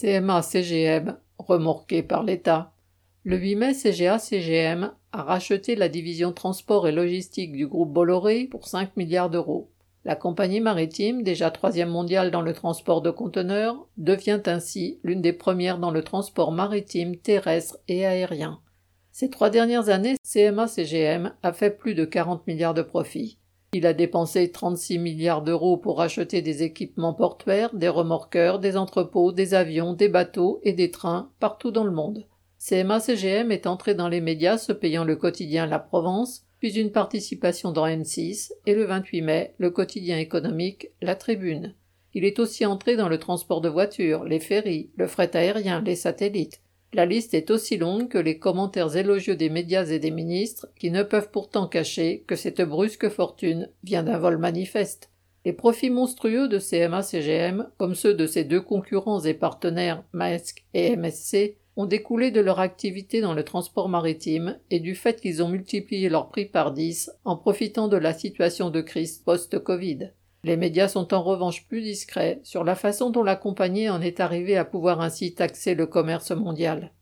CMA-CGM, remorqué par l'État. Le 8 mai, CGA-CGM a racheté la division transport et logistique du groupe Bolloré pour 5 milliards d'euros. La compagnie maritime, déjà troisième mondiale dans le transport de conteneurs, devient ainsi l'une des premières dans le transport maritime, terrestre et aérien. Ces trois dernières années, CMA-CGM a fait plus de 40 milliards de profits. Il a dépensé 36 milliards d'euros pour acheter des équipements portuaires, des remorqueurs, des entrepôts, des avions, des bateaux et des trains partout dans le monde. CMA-CGM est entré dans les médias se payant le quotidien La Provence, puis une participation dans M6 et le 28 mai, le quotidien économique La Tribune. Il est aussi entré dans le transport de voitures, les ferries, le fret aérien, les satellites. La liste est aussi longue que les commentaires élogieux des médias et des ministres, qui ne peuvent pourtant cacher que cette brusque fortune vient d'un vol manifeste. Les profits monstrueux de CMA-CGM, comme ceux de ses deux concurrents et partenaires Maersk et MSC, ont découlé de leur activité dans le transport maritime et du fait qu'ils ont multiplié leur prix par dix en profitant de la situation de crise post-Covid. Les médias sont en revanche plus discrets sur la façon dont la compagnie en est arrivée à pouvoir ainsi taxer le commerce mondial.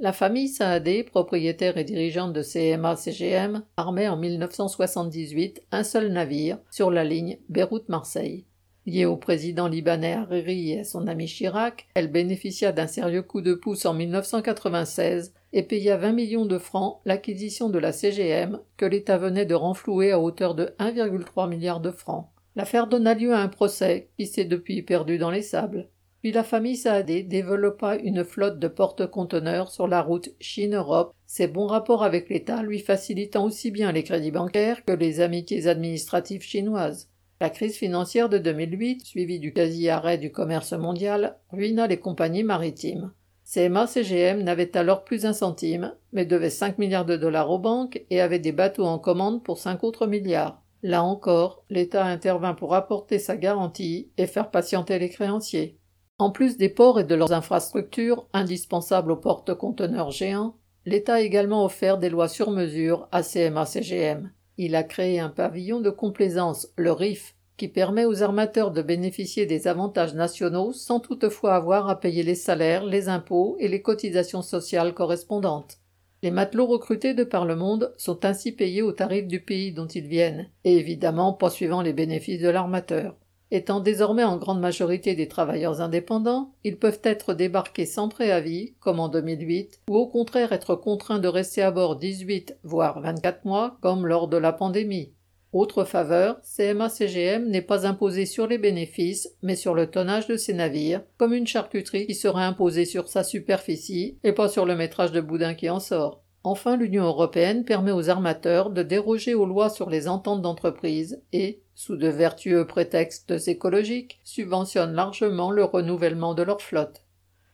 La famille Saadé, propriétaire et dirigeante de CMA-CGM, armait en 1978 un seul navire sur la ligne Beyrouth-Marseille. Liée au président libanais Hariri et à son ami Chirac, elle bénéficia d'un sérieux coup de pouce en 1996 et paya 20 millions de francs l'acquisition de la CGM que l'État venait de renflouer à hauteur de 1,3 milliard de francs. L'affaire donna lieu à un procès qui s'est depuis perdu dans les sables. Puis la famille Saadé développa une flotte de porte-conteneurs sur la route Chine-Europe, ses bons rapports avec l'État lui facilitant aussi bien les crédits bancaires que les amitiés administratives chinoises. La crise financière de 2008, suivie du quasi-arrêt du commerce mondial, ruina les compagnies maritimes. CMA-CGM n'avait alors plus un centime, mais devait 5 milliards de dollars aux banques et avait des bateaux en commande pour 5 autres milliards. Là encore, l'État intervint pour apporter sa garantie et faire patienter les créanciers. En plus des ports et de leurs infrastructures, indispensables aux porte-conteneurs géants, l'État a également offert des lois sur mesure à CMA-CGM. Il a créé un pavillon de complaisance, le RIF, qui permet aux armateurs de bénéficier des avantages nationaux sans toutefois avoir à payer les salaires, les impôts et les cotisations sociales correspondantes. Les matelots recrutés de par le monde sont ainsi payés au tarif du pays dont ils viennent, et évidemment pas suivant les bénéfices de l'armateur. Étant désormais en grande majorité des travailleurs indépendants, ils peuvent être débarqués sans préavis, comme en 2008, ou au contraire être contraints de rester à bord 18 voire 24 mois, comme lors de la pandémie. Autre faveur, CMA-CGM n'est pas imposé sur les bénéfices, mais sur le tonnage de ses navires, comme une charcuterie qui serait imposée sur sa superficie et pas sur le métrage de boudin qui en sort. Enfin, l'Union européenne permet aux armateurs de déroger aux lois sur les ententes d'entreprise et, sous de vertueux prétextes écologiques, subventionne largement le renouvellement de leur flotte.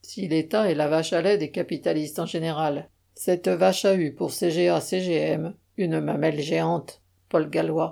Si l'État est la vache à lait des capitalistes en général, cette vache a eu pour CGA-CGM une mamelle géante. Paul Gallois.